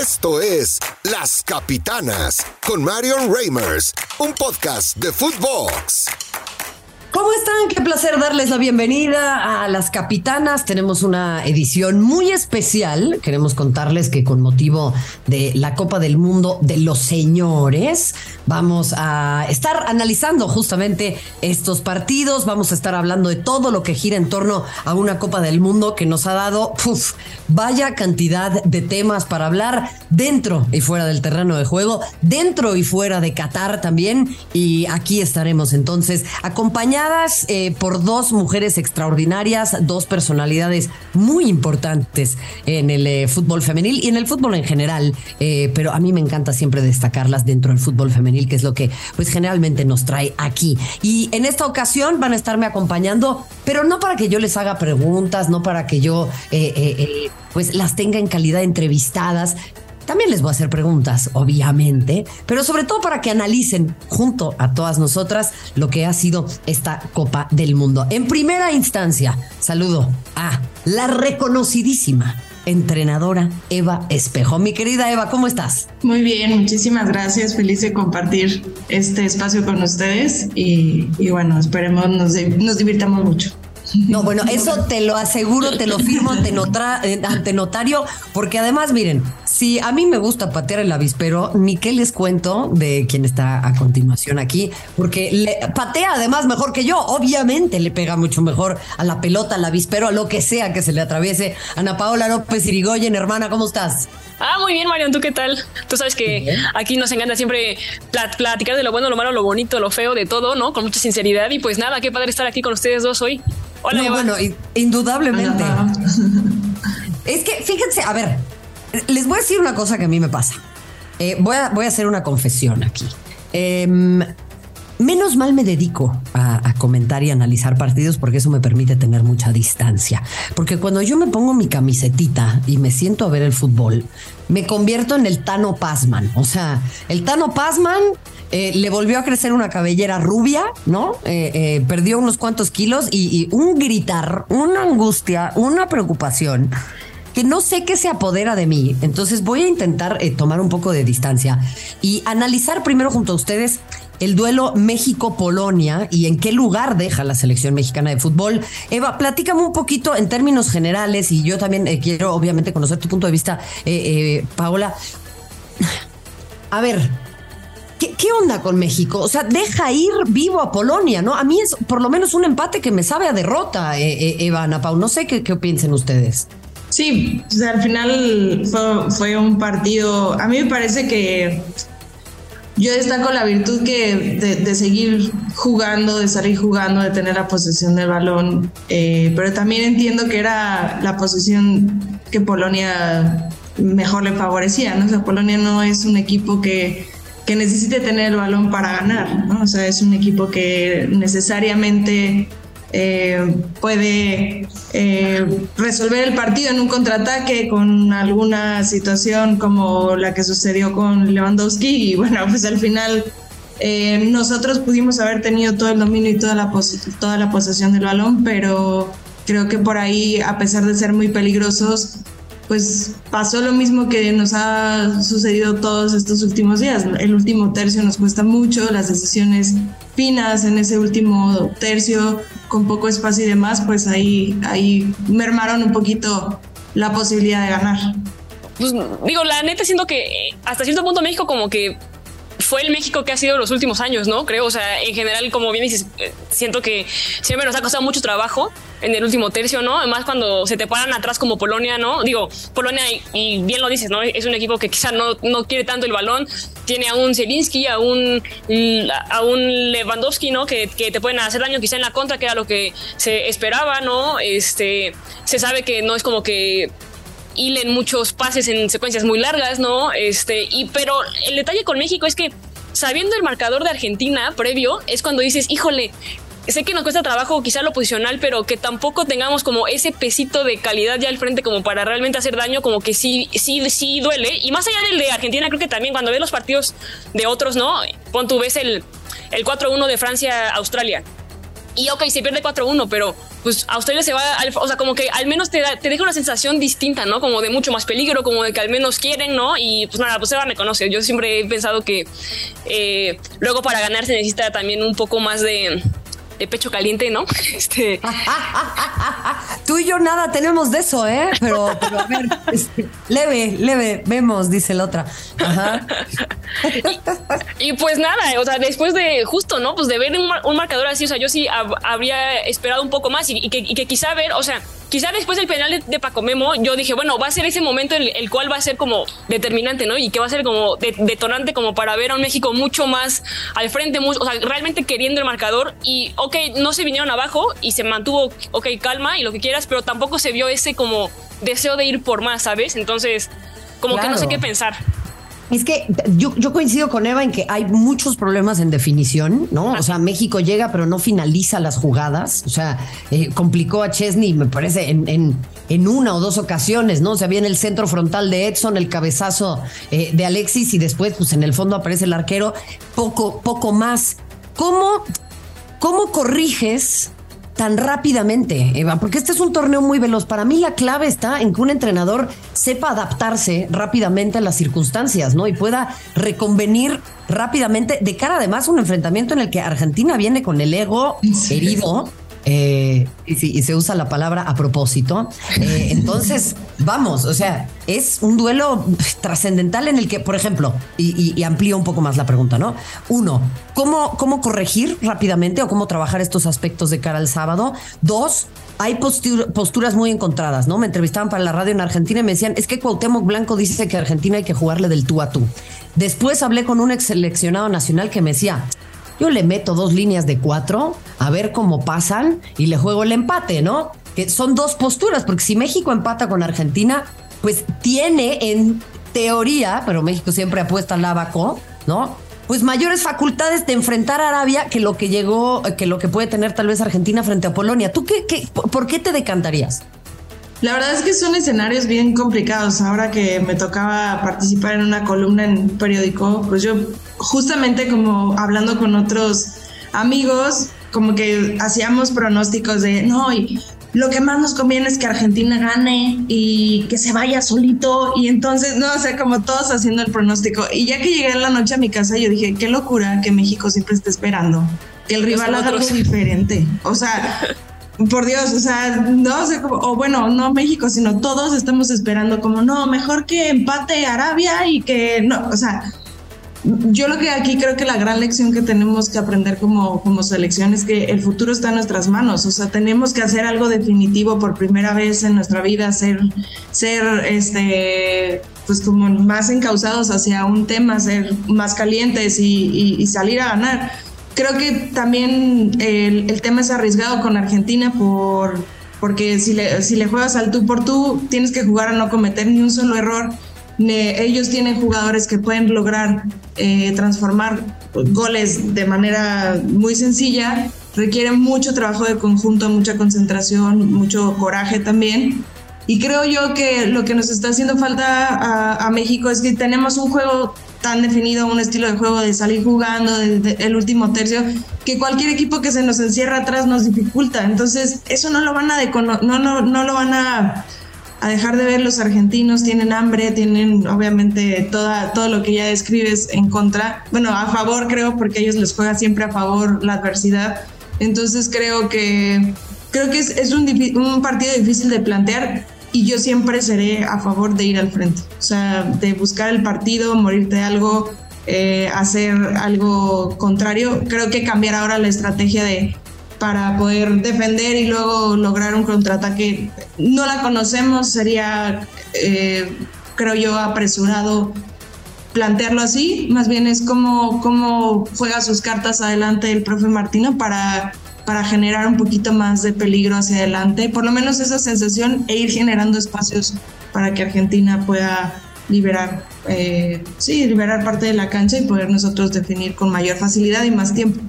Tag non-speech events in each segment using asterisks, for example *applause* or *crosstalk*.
Esto es Las Capitanas con Marion Reimers, un podcast de Footbox. ¿Cómo están? Qué placer darles la bienvenida a las capitanas. Tenemos una edición muy especial. Queremos contarles que con motivo de la Copa del Mundo de los Señores, vamos a estar analizando justamente estos partidos. Vamos a estar hablando de todo lo que gira en torno a una Copa del Mundo que nos ha dado vaya cantidad de temas para hablar dentro y fuera del terreno de juego, dentro y fuera de Qatar también. Y aquí estaremos entonces acompañados eh, por dos mujeres extraordinarias, dos personalidades muy importantes en el eh, fútbol femenil y en el fútbol en general, eh, pero a mí me encanta siempre destacarlas dentro del fútbol femenil, que es lo que pues generalmente nos trae aquí. Y en esta ocasión van a estarme acompañando, pero no para que yo les haga preguntas, no para que yo pues las tenga en calidad entrevistadas, también les voy a hacer preguntas, obviamente, pero sobre todo para que analicen junto a todas nosotras lo que ha sido esta Copa del Mundo. En primera instancia, saludo a la reconocidísima entrenadora Eva Espejo. Mi querida Eva, ¿cómo estás? Muy bien, muchísimas gracias. Feliz de compartir este espacio con ustedes y, bueno, esperemos nos, nos divirtamos mucho. No, bueno, eso te lo aseguro, te lo firmo ante, notario, porque además, miren, si a mí me gusta patear el avispero, ni qué les cuento de quien está a continuación aquí, porque le patea además mejor que yo, obviamente le pega mucho mejor a la pelota, al avispero, a lo que sea que se le atraviese. Ana Paola López Irigoyen, hermana, ¿cómo estás? Ah, muy bien, Marion, ¿tú qué tal? Tú sabes que aquí nos encanta siempre platicar de lo bueno, lo malo, lo bonito, lo feo, de todo, ¿no? Con mucha sinceridad. Y pues nada, qué padre estar aquí con ustedes dos hoy. Hola, no, bueno, indudablemente. Es que, fíjense, a ver, les voy a decir una cosa que a mí me pasa. Eh, voy, a, hacer una confesión aquí. Em, menos mal me dedico a, comentar y analizar partidos porque eso me permite tener mucha distancia. Porque cuando yo me pongo mi camisetita y me siento a ver el fútbol, me convierto en el Tano Pasman. O sea, el Tano Pasman eh, le volvió a crecer una cabellera rubia, ¿no? Eh, perdió unos cuantos kilos y, un gritar, una angustia, una preocupación que no sé qué se apodera de mí. Entonces voy a intentar tomar un poco de distancia y analizar primero junto a ustedes el duelo México-Polonia y en qué lugar deja la selección mexicana de fútbol. Eva, platícame un poquito en términos generales y yo también quiero obviamente conocer tu punto de vista, Paola. A ver, ¿Qué, onda con México? O sea, deja ir vivo a Polonia, ¿no? A mí es por lo menos un empate que me sabe a derrota, eh, eh, Eva Ana Pau. No sé qué, qué piensen ustedes. Sí, o sea, al final fue, un partido. A mí me parece que yo destaco la virtud que de, seguir jugando, de salir jugando, de tener la posesión del balón, eh, pero también entiendo que era la posición que Polonia mejor le favorecía, ¿no? O sea, Polonia no es un equipo que que necesite tener el balón para ganar. O sea, es un equipo que necesariamente eh, puede eh, resolver el partido en un contraataque con alguna situación como la que sucedió con Lewandowski. Y bueno, pues al final eh, nosotros pudimos haber tenido todo el dominio y toda la, toda la posesión del balón, pero creo que por ahí, a pesar de ser muy peligrosos, pues pasó lo mismo que nos ha sucedido todos estos últimos días. El último tercio nos cuesta mucho, las decisiones finas en ese último tercio, con poco espacio y demás, pues ahí, ahí mermaron un poquito la posibilidad de ganar. Pues digo, la neta siento que hasta cierto punto México como que fue el México que ha sido los últimos años, ¿no? Creo, o sea, en general, como bien dices, eh, siento que siempre nos ha costado mucho trabajo en el último tercio, ¿no? Además, cuando se te paran atrás como Polonia, ¿no? Digo, Polonia, y, bien lo dices, ¿no? Es un equipo que quizá no, no quiere tanto el balón, tiene a un Zielinski, a un, a un Lewandowski, ¿no? Que, que, te pueden hacer daño quizá en la contra, que era lo que se esperaba, ¿no? Este, se sabe que no es como que hilen muchos pases en secuencias muy largas, ¿no? Este, y pero el detalle con México es que sabiendo el marcador de Argentina previo, es cuando dices, híjole, sé que nos cuesta trabajo quizá lo posicional, pero que tampoco tengamos como ese pesito de calidad ya al frente como para realmente hacer daño, como que sí, sí, sí duele. Y más allá del de Argentina, creo que también cuando ves los partidos de otros, ¿no? Pon tú ves el, el 4-1 de Francia-Australia y ok, se pierde 4-1, pero pues Australia se va, o sea, como que al menos te, te deja una sensación distinta, ¿no? Como de mucho más peligro, como de que al menos quieren, ¿no? Y pues nada, pues Eva me conoce. Yo siempre he pensado que eh, luego para ganar se necesita también un poco más de pecho caliente, ¿no? *laughs* Este. Tú y yo nada tenemos de eso, ¿eh? Pero, pero a ver, *laughs* este, leve, leve, vemos, dice la otra. Ajá. *laughs* y, pues nada, o sea, después de justo, ¿no? Pues de ver un, marcador así, o sea, yo sí habría esperado un poco más y, que, y que quizá ver, o sea, quizá después del penal de, Paco Memo, yo dije, bueno, va a ser ese momento en el, cual va a ser como determinante, ¿no? Y que va a ser como detonante como para ver a un México mucho más al frente, o sea, realmente queriendo el marcador y, ok, no se vinieron abajo y se mantuvo, ok, calma y lo que quieras, pero tampoco se vio ese como deseo de ir por más, ¿sabes? Entonces, como que no sé qué pensar. Es que yo, coincido con Eva en que hay muchos problemas en definición, ¿no? O sea, México llega pero no finaliza las jugadas. O sea, eh, complicó a Chesney, me parece, en, en, en, una o dos ocasiones, ¿no? O sea, viene el centro frontal de Edson, el cabezazo eh, de Alexis y después, pues en el fondo aparece el arquero. Poco, poco más. ¿Cómo, cómo corriges tan rápidamente, Eva? Porque este es un torneo muy veloz. Para mí la clave está en que un entrenador sepa adaptarse rápidamente a las circunstancias, ¿no? Y pueda reconvenir rápidamente de cara además a un enfrentamiento en el que Argentina viene con el ego herido eh, y, se usa la palabra a propósito. Eh, *laughs* entonces, vamos, o sea, es un duelo trascendental en el que, por ejemplo, y, amplío un poco más la pregunta, ¿no? Uno, ¿cómo, ¿cómo corregir rápidamente o cómo trabajar estos aspectos de cara al sábado? Dos, hay posturas muy encontradas, ¿no? Me entrevistaban para la radio en Argentina y me decían, es que Cuauhtémoc Blanco dice que Argentina hay que jugarle del tú a tú. Después hablé con un ex seleccionado nacional que me decía, yo le meto dos líneas de cuatro a ver cómo pasan y le juego el empate, ¿no? Que son dos posturas, porque si México empata con Argentina, pues tiene en teoría, pero México siempre apuesta al abaco, ¿no? Pues mayores facultades de enfrentar a Arabia que lo que llegó, que lo que puede tener tal vez Argentina frente a Polonia. ¿Tú qué, qué por qué te decantarías? La verdad es que son escenarios bien complicados. Ahora que me tocaba participar en una columna en un periódico, pues yo justamente como hablando con otros amigos, como que hacíamos pronósticos de, no, y lo que más nos conviene es que Argentina gane y que se vaya solito. Y entonces, no, o sea, como todos haciendo el pronóstico. Y ya que llegué en la noche a mi casa, yo dije, qué locura que México siempre esté esperando que el rival haga algo diferente. O sea, por Dios, o sea, no sé cómo, o bueno, no México, sino todos estamos esperando como, no, mejor que empate Arabia y que no, o sea, yo lo que aquí creo que la gran lección que tenemos que aprender como, como selección es que el futuro está en nuestras manos, o sea, tenemos que hacer algo definitivo por primera vez en nuestra vida, ser, ser, este, pues como más encausados hacia un tema, ser más calientes y salir a ganar creo que también el, tema es arriesgado con Argentina por porque si le, si le juegas al tú por tú, tienes que jugar a no cometer ni un solo error. Ellos tienen jugadores que pueden lograr eh, transformar goles de manera muy sencilla. Requieren mucho trabajo de conjunto, mucha concentración, mucho coraje también. Y creo yo que lo que nos está haciendo falta a, a México es que tenemos un juego tan definido un estilo de juego de salir jugando desde el último tercio que cualquier equipo que se nos encierra atrás nos dificulta. Entonces, eso no lo van a no, no, no lo van a, a, dejar de ver los argentinos, tienen hambre, tienen obviamente toda, todo lo que ya describes en contra, bueno, a favor creo, porque ellos les juega siempre a favor la adversidad. Entonces creo que creo que es, es un, un partido difícil de plantear y yo siempre seré a favor de ir al frente, o sea, de buscar el partido, morirte algo, eh, hacer algo contrario. Creo que cambiar ahora la estrategia de para poder defender y luego lograr un contraataque no la conocemos, sería, eh, creo yo, apresurado plantearlo así, más bien es como cómo juega sus cartas adelante el profe Martino para para generar un poquito más de peligro hacia adelante, por lo menos esa sensación e ir generando espacios para que Argentina pueda liberar, eh, sí, liberar parte de la cancha y poder nosotros definir con mayor facilidad y más tiempo.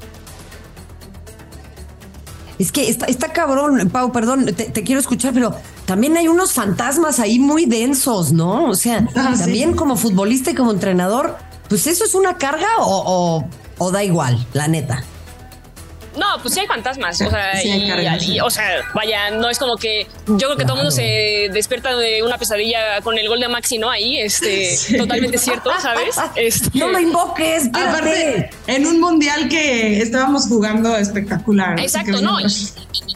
Es que está, está cabrón, Pau, perdón, te, quiero escuchar, pero también hay unos fantasmas ahí muy densos, ¿no? O sea, *laughs* ah, también como futbolista y como entrenador, pues eso es una carga o, o da igual, la neta. No, pues sí hay fantasmas. O sea, *laughs* y, o sea, vaya, no es como que yo creo que todo el mundo se despierta de una pesadilla con el gol de Maxi, ¿no? Ahí, este, *laughs* totalmente cierto, ¿sabes? Este, no lo invoques, aparte, en un mundial que estábamos jugando espectacular. Exacto, ¿no?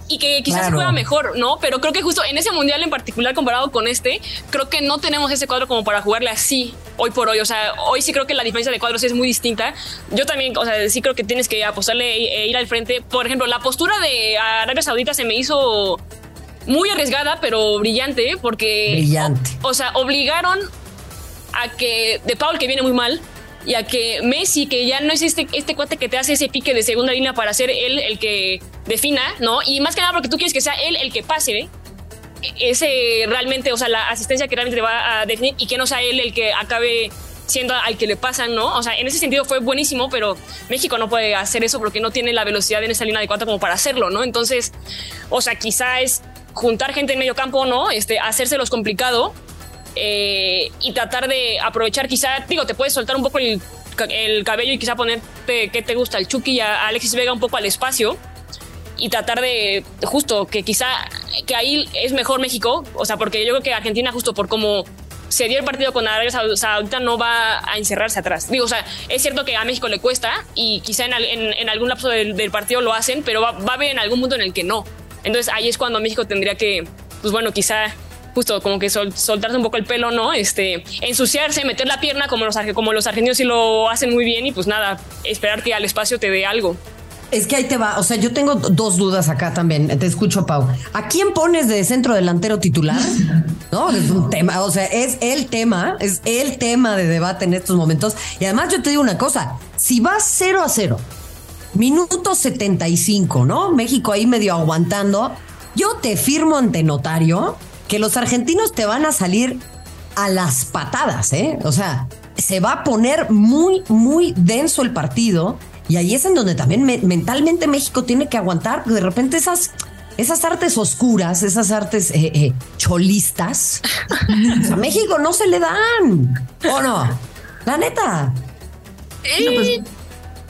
Y, que quizás se juega mejor, ¿no? Pero creo que justo en ese mundial en particular comparado con este, creo que no tenemos ese cuadro como para jugarle así hoy por hoy. O sea, hoy sí creo que la diferencia de cuadros es muy distinta. Yo también, o sea, sí creo que tienes que apostarle e, e ir al frente. Por ejemplo, la postura de Arabia Saudita se me hizo muy arriesgada, pero brillante, porque. Brillante. O, sea, obligaron a que De Paul, que viene muy mal, y a que Messi, que ya no es este, este cuate que te hace ese pique de segunda línea para ser él el que defina, ¿no? Y más que nada porque tú quieres que sea él el que pase, ¿eh? Ese realmente, o sea, la asistencia que realmente te va a definir y que no sea él el que acabe siendo al que le pasan, ¿no? O sea, en ese sentido fue buenísimo, pero México no puede hacer eso porque no tiene la velocidad en esa línea de cuatro como para hacerlo, ¿no? Entonces, o sea, quizá es juntar gente en medio campo, ¿no? Este, hacérselos complicado eh, y tratar de aprovechar, quizá, digo, te puedes soltar un poco el, el cabello y quizá ponerte, ¿qué te gusta? El Chucky y a Alexis Vega un poco al espacio y tratar de justo que quizá que ahí es mejor México, o sea, porque yo creo que Argentina justo por cómo se dio el partido con Arabia Saudita no va a encerrarse atrás. Digo, o sea, es cierto que a México le cuesta y quizá en, en, algún lapso del, partido lo hacen, pero va, a haber en algún punto en el que no. Entonces ahí es cuando México tendría que, pues bueno, quizá justo como que soltarse un poco el pelo, ¿no? Este, ensuciarse, meter la pierna como los, como los argentinos sí lo hacen muy bien y pues nada, esperar que al espacio te dé algo. Es que ahí te va. O sea, yo tengo dos dudas acá también. Te escucho, Pau. ¿A quién pones de centro delantero titular? No, es un tema. O sea, es el tema, es el tema de debate en estos momentos. Y además, yo te digo una cosa: si vas 0 a 0, minuto 75, ¿no? México ahí medio aguantando. Yo te firmo ante notario que los argentinos te van a salir a las patadas, ¿eh? O sea, se va a poner muy, muy denso el partido y ahí es en donde también mentalmente México tiene que aguantar de repente esas, esas artes oscuras, esas artes eh, eh, cholistas. *laughs* a México no se le dan. ¿O no? La neta. Pues,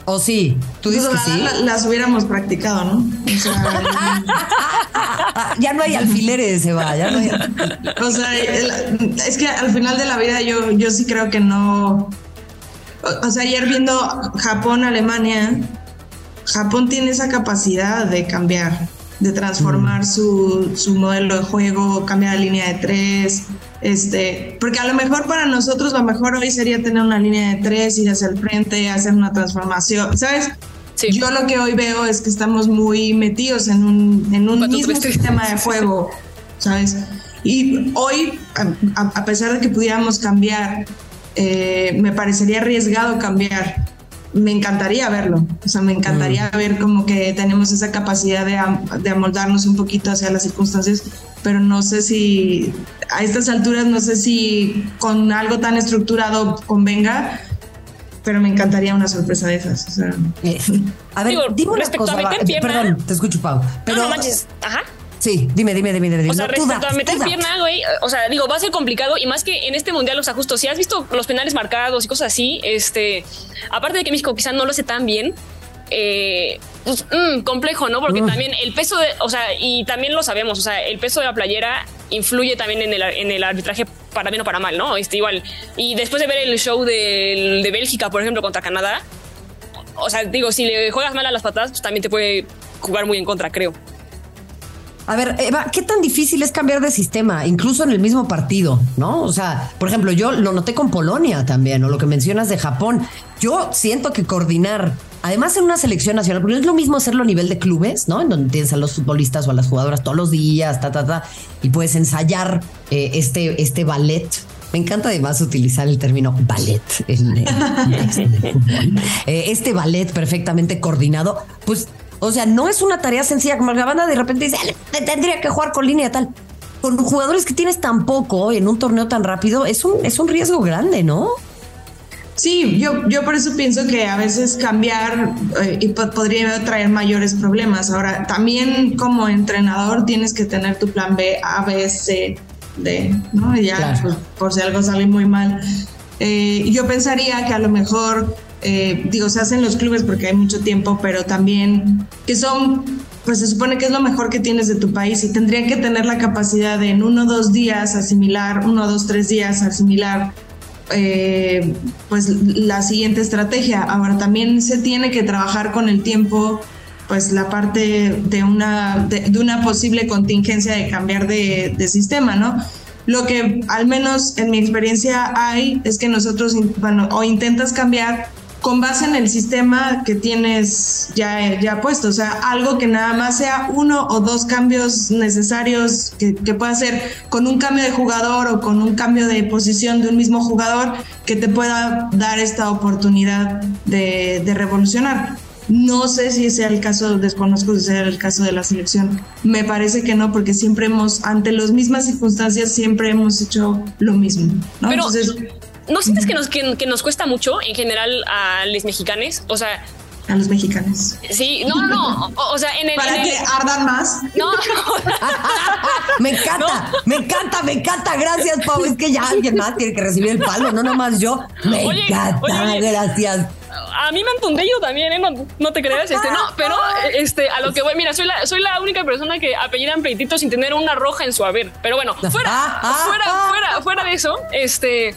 ¿O sí? ¿Tú dices que sí? Las hubiéramos practicado, ¿no? *laughs* ya no hay alfileres, se va. Ya no hay o sea, es que al final de la vida yo, yo sí creo que no o sea, ayer viendo Japón, Alemania, Japón tiene esa capacidad de cambiar, de transformar mm. su, su, modelo de juego, cambiar la línea de tres. Este, porque a lo mejor para nosotros lo mejor hoy sería tener una línea de tres, ir hacia el frente, hacer una transformación, ¿sabes? Yo lo que hoy veo es que estamos muy metidos en un, en un mismo sistema de juego, ¿sabes? Y hoy, a pesar de que pudiéramos cambiar eh, me parecería arriesgado cambiar. Me encantaría verlo, o sea, me encantaría mm. ver como que tenemos esa capacidad de, de amoldarnos un poquito hacia las circunstancias, pero no sé si a estas alturas, no sé si con algo tan estructurado convenga, pero me encantaría una sorpresa de esas. O sea. Eh, a ver, dime una cosa. perdón, te escucho, Pau. Pero, no, Ajá. Sí, dime, dime, dime, dime. O sea, respecto a meter pierna, güey, o sea, digo, va a ser complicado y más que en este mundial, o sea, justo si has visto los penales marcados y cosas así, este, aparte de que México quizás no lo hace tan bien, eh, pues, mm, complejo, ¿no? Porque también el peso de, o sea, y también lo sabemos, o sea, el peso de la playera influye también en el, en el arbitraje para bien o para mal, ¿no? Este, igual. Y después de ver el show de, de Bélgica, por ejemplo, contra Canadá, o sea, digo, si le juegas mal a las patadas, pues también te puede jugar muy en contra, creo. A ver, Eva, ¿qué tan difícil es cambiar de sistema, incluso en el mismo partido, no? O sea, por ejemplo, yo lo noté con Polonia también, o lo que mencionas de Japón. Yo siento que coordinar, además en una selección nacional, porque no es lo mismo hacerlo a nivel de clubes, ¿no? En donde tienes a los futbolistas o a las jugadoras todos los días, ta, ta, ta, y puedes ensayar eh, este, este ballet me encanta además utilizar el término ballet en, *laughs* eh, este ballet perfectamente coordinado, pues o sea, no es una tarea sencilla como la banda de repente dice, tendría que jugar con línea tal. Con jugadores que tienes tan poco en un torneo tan rápido, es un, es un riesgo grande, ¿no? Sí, yo, yo por eso pienso que a veces cambiar eh, y podría traer mayores problemas. Ahora, también como entrenador tienes que tener tu plan B, A, B, C, D, ¿no? ya, pues, por si algo sale muy mal. Eh, yo pensaría que a lo mejor eh, digo, se hacen los clubes porque hay mucho tiempo, pero también que son, pues se supone que es lo mejor que tienes de tu país y tendrían que tener la capacidad de en uno o dos días asimilar, uno, dos, tres días asimilar eh, pues la siguiente estrategia. Ahora también se tiene que trabajar con el tiempo pues la parte de una, de, una posible contingencia de cambiar de, de, sistema, ¿no? Lo que al menos en mi experiencia hay es que nosotros, bueno, o intentas cambiar con base en el sistema que tienes ya, ya puesto, o sea, algo que nada más sea uno o dos cambios necesarios que, que pueda ser con un cambio de jugador o con un cambio de posición de un mismo jugador que te pueda dar esta oportunidad de, de revolucionar. No sé si sea el caso, desconozco si sea el caso de la selección. Me parece que no, porque siempre hemos, ante las mismas circunstancias, siempre hemos hecho lo mismo. ¿no? Pero, Entonces, ¿No sientes que nos, que, que nos cuesta mucho en general a los mexicanos? O sea, a los mexicanos. Sí, no, no, no. O, o sea, en el. Para en que el... ardan más. No, no. *laughs* me encanta, no. me encanta, me encanta. Gracias, Pau. Es que ya alguien más tiene que recibir el palo, no nomás yo. Me oye, encanta, oye, gracias. A mí me han tundido también, ¿eh? no, no, te creas, este, no, pero este, a lo que voy, mira, soy la, soy la única persona que apellidan pleititos sin tener una roja en su haber. Pero bueno, fuera, fuera, fuera, fuera de eso, este,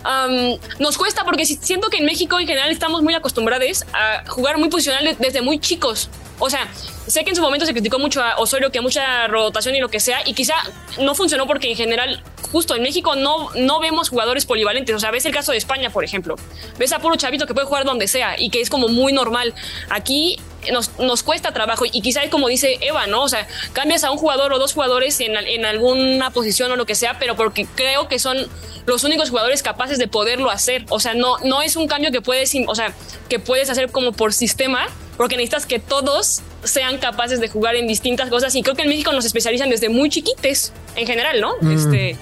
Um, nos cuesta porque siento que en México en general estamos muy acostumbrados a jugar muy posicional desde muy chicos. O sea, sé que en su momento se criticó mucho a Osorio, que mucha rotación y lo que sea, y quizá no funcionó porque en general, justo en México no, no vemos jugadores polivalentes. O sea, ves el caso de España, por ejemplo. Ves a puro chavito que puede jugar donde sea y que es como muy normal. Aquí nos, nos cuesta trabajo y quizá como dice Eva, ¿no? O sea, cambias a un jugador o dos jugadores en, en alguna posición o lo que sea, pero porque creo que son los únicos jugadores capaces de poderlo hacer. O sea, no, no es un cambio que puedes, o sea, que puedes hacer como por sistema, porque necesitas que todos sean capaces de jugar en distintas cosas. Y creo que en México nos especializan desde muy chiquites, en general, ¿no? Mm. Este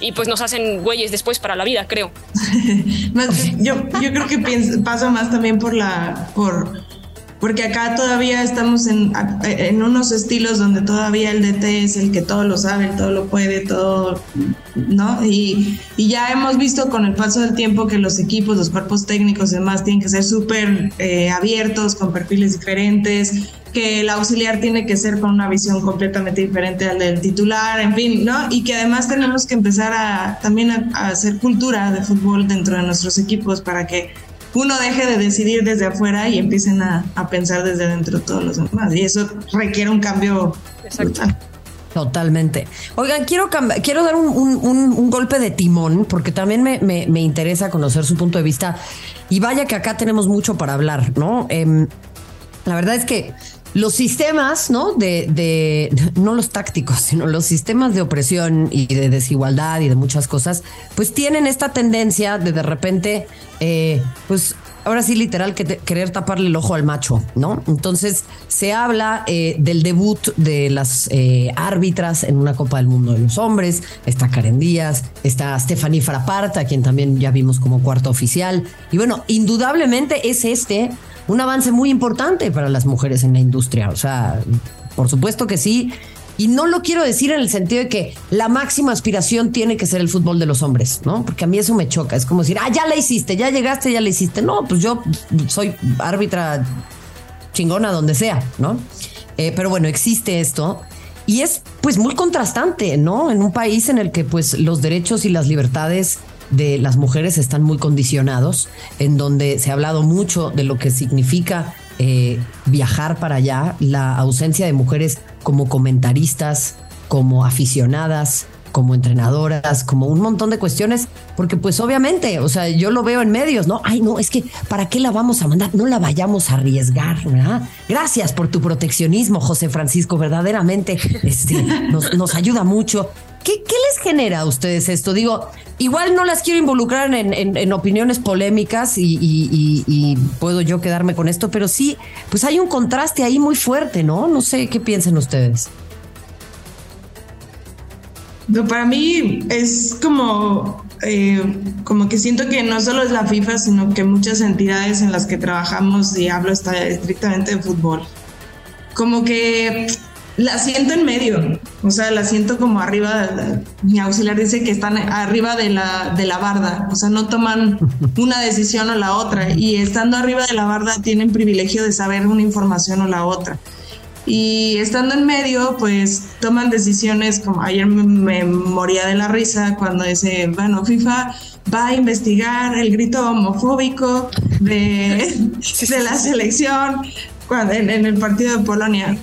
y pues nos hacen güeyes después para la vida, creo. *laughs* yo, yo creo que pienso, pasa más también por la por porque acá todavía estamos en, en, unos estilos donde todavía el DT es el que todo lo sabe, todo lo puede, todo, ¿no? Y, ya hemos visto con el paso del tiempo que los equipos, los cuerpos técnicos y demás tienen que ser súper eh, abiertos, con perfiles diferentes, que el auxiliar tiene que ser con una visión completamente diferente al del titular, en fin, ¿no? Y que además tenemos que empezar a también a hacer cultura de fútbol dentro de nuestros equipos para que uno deje de decidir desde afuera y empiecen a, a pensar desde dentro todos los demás. Y eso requiere un cambio brutal. Totalmente. Oigan, quiero, quiero dar un, un, un, golpe de timón porque también me, me, me, interesa conocer su punto de vista. Y vaya que acá tenemos mucho para hablar, ¿no? Eh, la verdad es que los sistemas, ¿no? De, de, no los tácticos, *laughs* sino los sistemas de opresión y de desigualdad y de muchas cosas, pues tienen esta tendencia de de repente, eh, pues ahora sí literal que te, querer taparle el ojo al macho, ¿no? Entonces se habla eh, del debut de las eh, árbitras en una Copa del Mundo de los Hombres, está Karen Díaz, está Stephanie Frappart, a quien también ya vimos como cuarto oficial, y bueno, indudablemente es este un avance muy importante para las mujeres en la industria. O sea, por supuesto que sí. Y no lo quiero decir en el sentido de que la máxima aspiración tiene que ser el fútbol de los hombres, ¿no? Porque a mí eso me choca. Es como decir, ah, ya la hiciste, ya llegaste, ya la hiciste. No, pues yo soy árbitra chingona donde sea, ¿no? Eh, pero bueno, existe esto. Y es pues muy contrastante, ¿no? En un país en el que pues los derechos y las libertades de las mujeres están muy condicionados, en donde se ha hablado mucho de lo que significa eh, viajar para allá, la ausencia de mujeres como comentaristas, como aficionadas, como entrenadoras, como un montón de cuestiones, porque pues obviamente, o sea, yo lo veo en medios, ¿no? Ay, no, es que ¿para qué la vamos a mandar? No la vayamos a arriesgar, ¿verdad? Gracias por tu proteccionismo, José Francisco, verdaderamente este, *laughs* nos, nos ayuda mucho. ¿Qué, ¿Qué, les genera a ustedes esto? Digo, igual no las quiero involucrar en, en, en opiniones polémicas y, y, y, y, puedo yo quedarme con esto, pero sí, pues hay un contraste ahí muy fuerte, ¿no? No sé qué piensen ustedes. Para mí es como, eh, como que siento que no solo es la FIFA, sino que muchas entidades en las que trabajamos, y hablo está estrictamente de fútbol, como que la siento en medio, o sea, la siento como arriba, mi auxiliar dice que están arriba de la, de la barda, o sea, no toman *laughs* una decisión o la otra, y estando arriba de la barda tienen privilegio de saber una información o la otra. Y estando en medio, pues toman decisiones como ayer me, moría de la risa cuando dice, bueno, FIFA va a investigar el grito homofóbico de, de la selección cuando, en el partido de Polonia.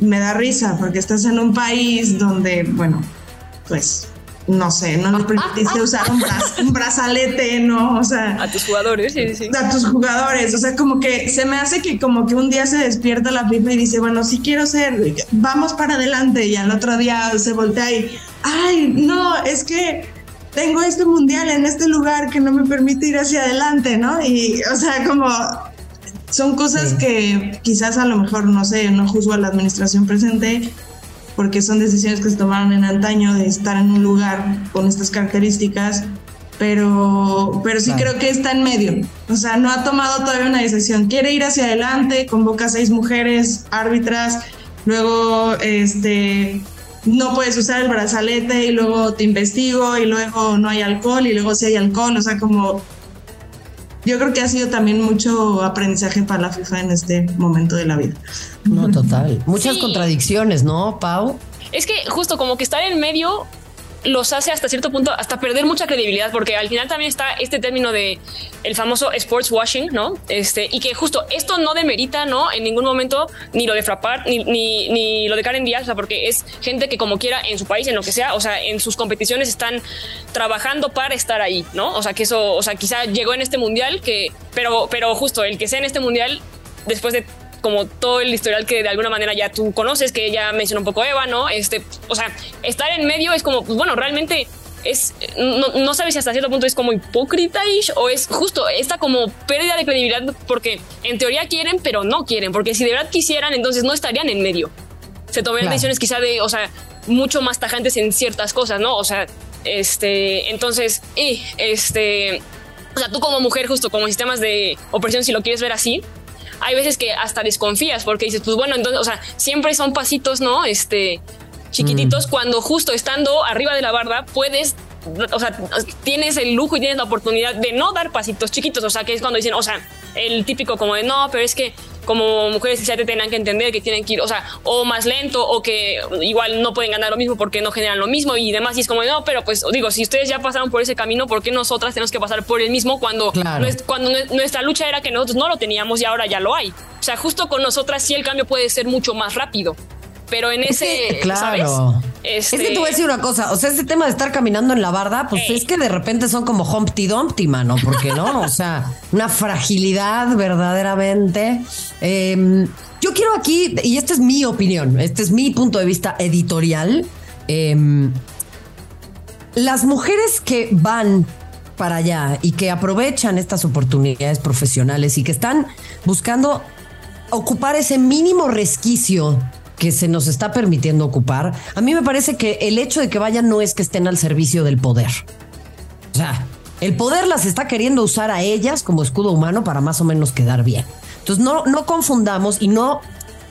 Me da risa porque estás en un país donde, bueno, pues no sé, no nos *laughs* permitiste usar un, brazalete, ¿no? O sea, a tus jugadores, sí, sí. A tus jugadores, o sea, como que se me hace que como que un día se despierta la FIFA y dice, bueno, si quiero ser, vamos para adelante y al otro día se voltea y, ay, no, es que tengo este mundial en este lugar que no me permite ir hacia adelante, ¿no? Y, o sea, como son cosas que quizás a lo mejor, no sé, no juzgo a la administración presente, porque son decisiones que se tomaron en antaño de estar en un lugar con estas características, pero, pero sí creo que está en medio. O sea, no ha tomado todavía una decisión. Quiere ir hacia adelante, convoca a seis mujeres árbitras, luego este no puedes usar el brazalete y luego te investigo y luego no hay alcohol y luego sí hay alcohol, o sea, como yo creo que ha sido también mucho aprendizaje para la FIFA en este momento de la vida. No, total. Muchas contradicciones, ¿no, Pau? Es que justo como que estar en medio los hace hasta cierto punto hasta perder mucha credibilidad porque al final también está este término de el famoso sports washing, ¿no? Este, y que justo esto no demerita, ¿no? En ningún momento ni lo de Frappart ni, ni, ni lo de Karen Díaz, o sea, porque es gente que como quiera en su país, en lo que sea, o sea, en sus competiciones están trabajando para estar ahí, ¿no? O sea, que eso, o sea, quizá llegó en este mundial que, pero, pero justo el que sea en este mundial después de como todo el historial que de alguna manera ya tú conoces, que ya mencionó un poco Eva, ¿no? Este, o sea, estar en medio es como, pues bueno, realmente es, no, sabes si hasta cierto punto es como hipócrita o es justo esta como pérdida de credibilidad porque en teoría quieren, pero no quieren, porque si de verdad quisieran, entonces no estarían en medio. Se toman decisiones quizá de, o sea, mucho más tajantes en ciertas cosas, ¿no? O sea, este, entonces, y este, o sea, tú como mujer, justo como sistemas de opresión, si lo quieres ver así, hay veces que hasta desconfías porque dices, pues bueno, entonces, o sea, siempre son pasitos, ¿no? Este, chiquititos, mm. cuando justo estando arriba de la barda puedes o sea, tienes el lujo y tienes la oportunidad de no dar pasitos chiquitos, o sea, que es cuando dicen, o sea, el típico como de, no, pero es que como mujeres ya te tengan que entender que tienen que ir, o sea, o más lento o que igual no pueden ganar lo mismo porque no generan lo mismo y demás. Y es como, no, pero pues digo, si ustedes ya pasaron por ese camino, ¿por qué nosotras tenemos que pasar por el mismo cuando, cuando nuestra lucha era que nosotros no lo teníamos y ahora ya lo hay? O sea, justo con nosotras sí el cambio puede ser mucho más rápido pero en ese, claro. Es que te voy a decir una cosa, o sea, ese tema de estar caminando en la barda, pues es que de repente son como Humpty Dumpty, mano, porque no, o sea, una fragilidad verdaderamente. Em, yo quiero aquí, y esta es mi opinión, este es mi punto de vista editorial. Em, las mujeres que van para allá y que aprovechan estas oportunidades profesionales y que están buscando ocupar ese mínimo resquicio que se nos está permitiendo ocupar, a mí me parece que el hecho de que vayan no es que estén al servicio del poder. O sea, el poder las está queriendo usar a ellas como escudo humano para más o menos quedar bien. Entonces no, no confundamos y no,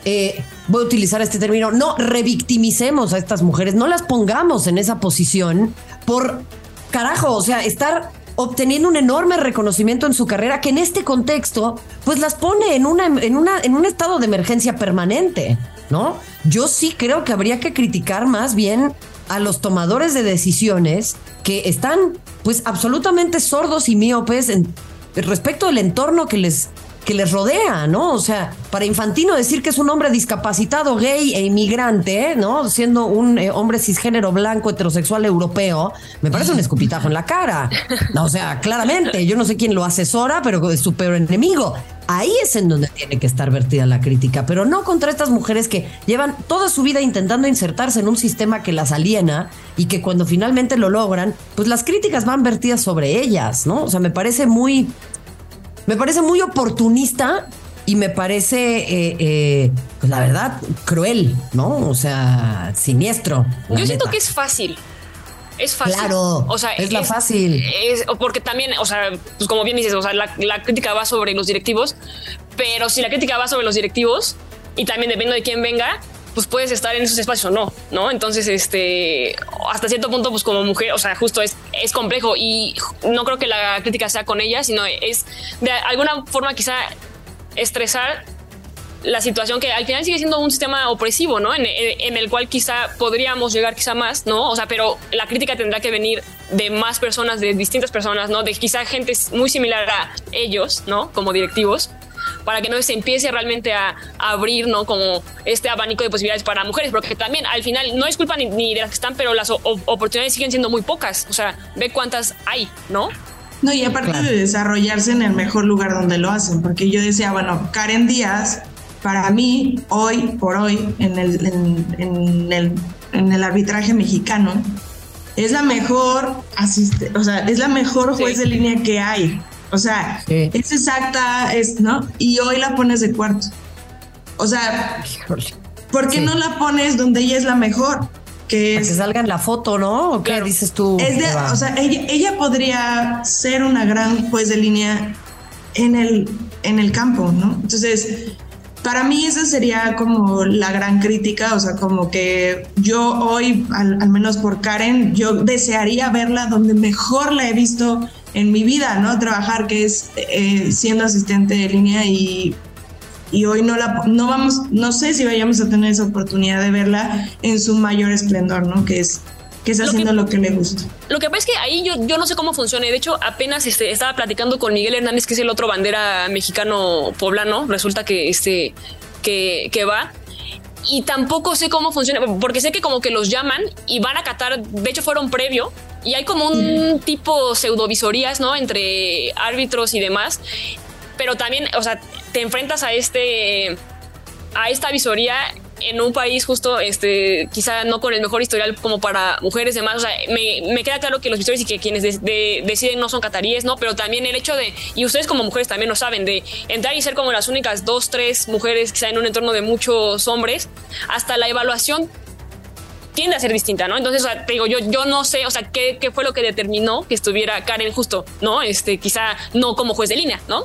eh, voy a utilizar este término, no revictimicemos a estas mujeres, no las pongamos en esa posición por carajo, o sea, estar obteniendo un enorme reconocimiento en su carrera que en este contexto pues las pone en, una, en, una, en un estado de emergencia permanente. ¿No? Yo sí creo que habría que criticar más bien a los tomadores de decisiones que están pues absolutamente sordos y míopes en, respecto del entorno que les que les rodea, ¿no? O sea, para Infantino decir que es un hombre discapacitado, gay e inmigrante, ¿no? Siendo un eh, hombre cisgénero blanco heterosexual europeo, me parece un escupitajo en la cara. o sea, claramente, yo no sé quién lo asesora, pero es su peor enemigo. Ahí es en donde tiene que estar vertida la crítica, pero no contra estas mujeres que llevan toda su vida intentando insertarse en un sistema que las aliena y que cuando finalmente lo logran, pues las críticas van vertidas sobre ellas, ¿no? O sea, me parece muy me parece muy oportunista y me parece, eh, eh, pues la verdad, cruel, ¿no? O sea, siniestro. Yo siento que es fácil. Es fácil. Claro. O sea, es, la fácil. Es, porque también, o sea, pues como bien dices, o sea, la, la, crítica va sobre los directivos, pero si la crítica va sobre los directivos y también depende de quién venga, pues puedes estar en esos espacios o no, ¿no? Entonces, este, hasta cierto punto, pues como mujer, o sea, justo es, es complejo y no creo que la crítica sea con ella, sino es de alguna forma quizá estresar la situación que al final sigue siendo un sistema opresivo, ¿no? En, en, el cual quizá podríamos llegar quizá más, ¿no? O sea, pero la crítica tendrá que venir de más personas, de distintas personas, ¿no? De quizá gente muy similar a ellos, ¿no? Como directivos, para que no se empiece realmente a, abrir, ¿no? Como este abanico de posibilidades para mujeres, porque también al final no es culpa ni, de las que están, pero las oportunidades siguen siendo muy pocas. O sea, ve cuántas hay, ¿no? No, y aparte de desarrollarse en el mejor lugar donde lo hacen, porque yo decía, bueno, Karen Díaz, para mí, hoy por hoy, en el, en, el, en el arbitraje mexicano, es la mejor asiste, o sea, es la mejor juez de línea que hay. O sea, es exacta, es, ¿no? Y hoy la pones de cuarto. O sea, ¿por qué no la pones donde ella es la mejor? Que, es, que salga en la foto, ¿no? ¿O qué dices tú? o sea, ella, ella, podría ser una gran juez de línea en el, en el campo, ¿no? Entonces, para mí esa sería como la gran crítica, o sea, como que yo hoy, al, menos por Karen, yo desearía verla donde mejor la he visto en mi vida, ¿no? Trabajar, que es eh, siendo asistente de línea y, y hoy no la, no vamos, no sé si vayamos a tener esa oportunidad de verla en su mayor esplendor, ¿no? Que es que está haciendo lo que le gusta. Lo que pasa es que ahí yo, yo no sé cómo funciona. De hecho, apenas este, estaba platicando con Miguel Hernández, que es el otro bandera mexicano poblano. Resulta que este que, que va y tampoco sé cómo funciona, porque sé que como que los llaman y van a catar, de hecho fueron previo, y hay como un tipo pseudovisorías, ¿no? Entre árbitros y demás, pero también, o sea, te enfrentas a este, a esta visoría en un país justo, este, quizá no con el mejor historial como para mujeres y demás. Sea, me, queda claro que los visores y que quienes deciden no son cataríes, ¿no? Pero también el hecho de, y ustedes como mujeres también lo saben, de entrar y ser como las únicas dos, tres mujeres quizá en un entorno de muchos hombres, hasta la evaluación tiende a ser distinta, ¿no? Entonces, o sea, te digo, yo, yo no sé, o sea, qué, qué fue lo que determinó que estuviera Karen justo, ¿no? Este, quizá no como juez de línea, ¿no?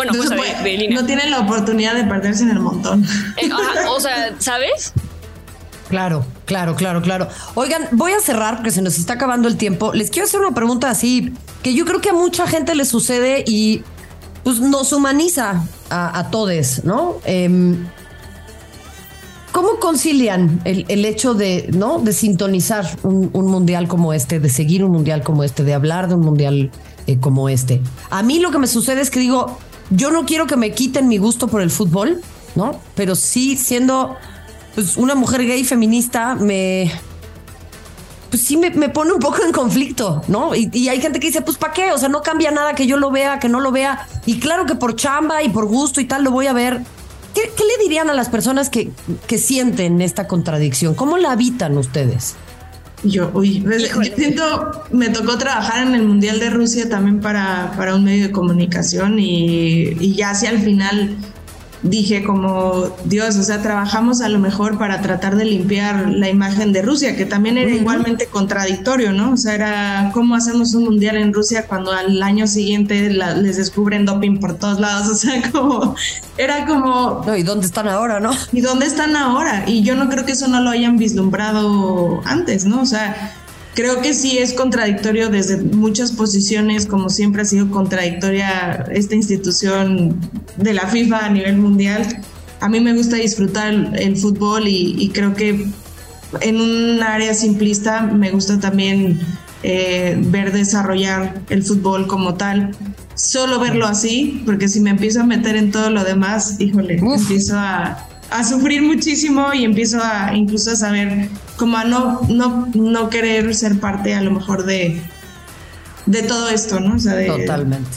Bueno, pues, de, línea. No tienen la oportunidad de perderse en el montón. Eh, o sea, ¿sabes? Claro, claro, claro, claro. Oigan, voy a cerrar porque se nos está acabando el tiempo. Les quiero hacer una pregunta así, que yo creo que a mucha gente le sucede y pues nos humaniza a, todos, ¿no? Em, ¿Cómo concilian el, hecho de, ¿no? de sintonizar un, mundial como este, de seguir un mundial como este, de hablar de un mundial eh, como este? A mí lo que me sucede es que digo, yo no quiero que me quiten mi gusto por el fútbol, ¿no? Pero sí siendo pues, una mujer gay feminista me... Pues sí me, pone un poco en conflicto, ¿no? Y, hay gente que dice, pues ¿para qué? O sea, no cambia nada que yo lo vea, que no lo vea. Y claro que por chamba y por gusto y tal lo voy a ver. ¿Qué, le dirían a las personas que, que sienten esta contradicción? ¿Cómo la habitan ustedes? Yo, uy, pues, yo siento, me tocó trabajar en el Mundial de Rusia también para, para un medio de comunicación y, y ya hacia el final dije como, Dios, o sea, trabajamos a lo mejor para tratar de limpiar la imagen de Rusia, que también era igualmente contradictorio, ¿no? O sea, era cómo hacemos un mundial en Rusia cuando al año siguiente les descubren doping por todos lados, *laughs* o sea, como, era como... ¿Y dónde están ahora, no? ¿Y dónde están ahora? Y yo no creo que eso no lo hayan vislumbrado antes, ¿no? O sea, creo que sí es contradictorio desde muchas posiciones, como siempre ha sido contradictoria esta institución de la FIFA a nivel mundial. A mí me gusta disfrutar el, fútbol y, creo que en un área simplista me gusta también eh, ver desarrollar el fútbol como tal. Solo verlo así, porque si me empiezo a meter en todo lo demás, híjole, empiezo a, a sufrir muchísimo y empiezo a incluso a saber como a no, no, no querer ser parte a lo mejor de, de todo esto, ¿no? Totalmente.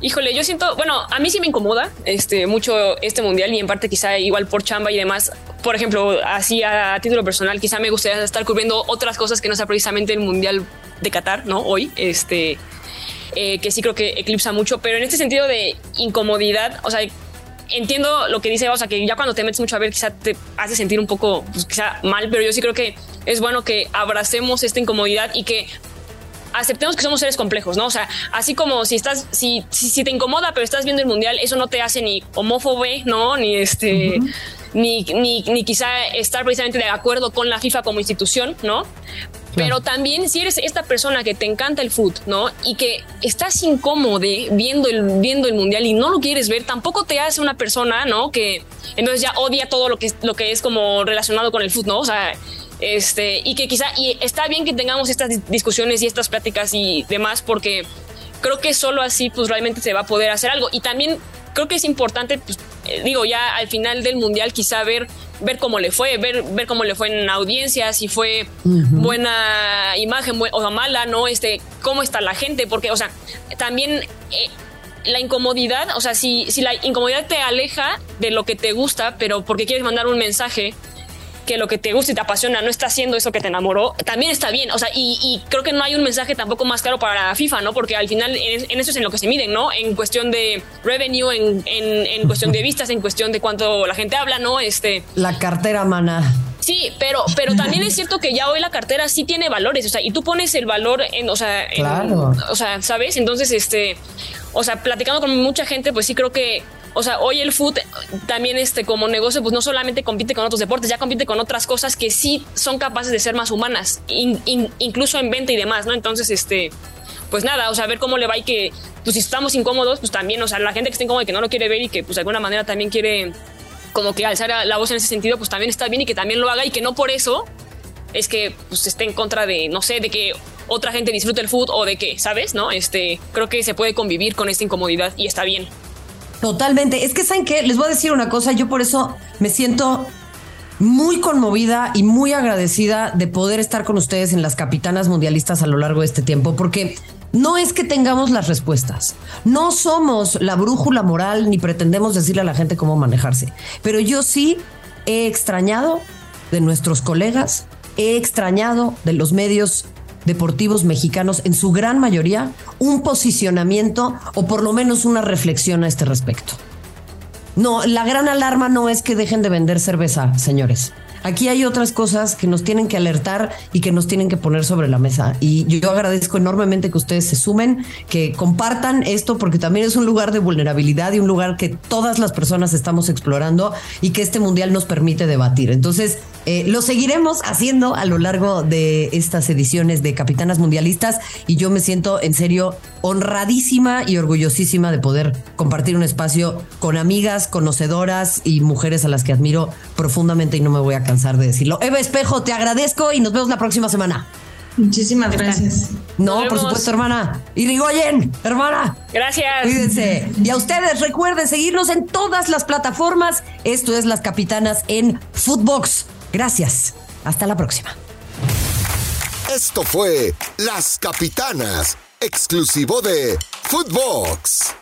Híjole, yo siento, bueno, a mí sí me incomoda este mucho este mundial y en parte quizá igual por chamba y demás. Por ejemplo, así a título personal, quizá me gustaría estar cubriendo otras cosas que no sea precisamente el mundial de Qatar, ¿no? Hoy, este, eh, que sí creo que eclipsa mucho, pero en este sentido de incomodidad, o sea, entiendo lo que dice, o sea, que ya cuando te metes mucho a ver, quizá te hace sentir un poco, pues, quizá mal, pero yo sí creo que es bueno que abracemos esta incomodidad y que aceptemos que somos seres complejos, ¿no? O sea, así como si estás, si, si, te incomoda, pero estás viendo el mundial, eso no te hace ni homófobo, ¿no? Ni este, ni, ni, ni quizá estar precisamente de acuerdo con la FIFA como institución, ¿no? Pero también si eres esta persona que te encanta el fútbol, ¿no? Y que estás incómodo viendo el, viendo el mundial y no lo quieres ver, tampoco te hace una persona, ¿no? Que entonces ya odia todo lo que, lo que es como relacionado con el fútbol, ¿no? O sea, este, y que quizá, y está bien que tengamos estas discusiones y estas pláticas y demás, porque creo que solo así, pues realmente se va a poder hacer algo. Y también creo que es importante, pues, eh, digo, ya al final del mundial, quizá ver, ver cómo le fue, ver, ver cómo le fue en audiencias, si fue buena imagen o mala, ¿no? Este, cómo está la gente, porque, o sea, también. Eh, la incomodidad, o sea, si, si la incomodidad te aleja de lo que te gusta, pero porque quieres mandar un mensaje que lo que te gusta y te apasiona no está haciendo eso que te enamoró, también está bien. O sea, y, creo que no hay un mensaje tampoco más claro para FIFA, ¿no? Porque al final en, eso es en lo que se miden, ¿no? En cuestión de revenue, en, en, cuestión de vistas, en cuestión de cuánto la gente habla, ¿no? Este. La cartera, mana. Sí, pero, pero también es cierto que ya hoy la cartera sí tiene valores, o sea, y tú pones el valor en, o sea, claro. o sea, ¿sabes? Entonces, este, o sea, platicando con mucha gente, pues sí creo que o sea, hoy el foot también este como negocio pues no solamente compite con otros deportes, ya compite con otras cosas que sí son capaces de ser más humanas, incluso en venta y demás, ¿no? Entonces, este, pues nada, o sea, ver cómo le va y que, pues si estamos incómodos, pues también, o sea, la gente que está incómoda y que no lo quiere ver y que pues de alguna manera también quiere como que alzar la voz en ese sentido, pues también está bien y que también lo haga y que no por eso es que pues esté en contra de, no sé, de que otra gente disfrute el food o de que, ¿sabes? ¿No? Este, creo que se puede convivir con esta incomodidad y está bien. Totalmente. Es que, ¿saben qué? Les voy a decir una cosa. Yo por eso me siento muy conmovida y muy agradecida de poder estar con ustedes en las capitanas mundialistas a lo largo de este tiempo, porque no es que tengamos las respuestas, no somos la brújula moral ni pretendemos decirle a la gente cómo manejarse, pero yo sí he extrañado de nuestros colegas, he extrañado de los medios deportivos mexicanos, en su gran mayoría, un posicionamiento o por lo menos una reflexión a este respecto. No, la gran alarma no es que dejen de vender cerveza, señores. Aquí hay otras cosas que nos tienen que alertar y que nos tienen que poner sobre la mesa. Y yo agradezco enormemente que ustedes se sumen, que compartan esto, porque también es un lugar de vulnerabilidad y un lugar que todas las personas estamos explorando y que este mundial nos permite debatir. Entonces, eh, lo seguiremos haciendo a lo largo de estas ediciones de Capitanas Mundialistas y yo me siento en serio honradísima y orgullosísima de poder compartir un espacio con amigas, conocedoras y mujeres a las que admiro profundamente y no me voy a cansar de decirlo. Eva Espejo, te agradezco y nos vemos la próxima semana. Muchísimas gracias. No, por supuesto, hermana. Y Rigoyen, hermana. Gracias. Cuídense. Y a ustedes recuerden seguirnos en todas las plataformas. Esto es Las Capitanas en Footbox. Gracias. Hasta la próxima. Esto fue Las Capitanas, exclusivo de Footbox.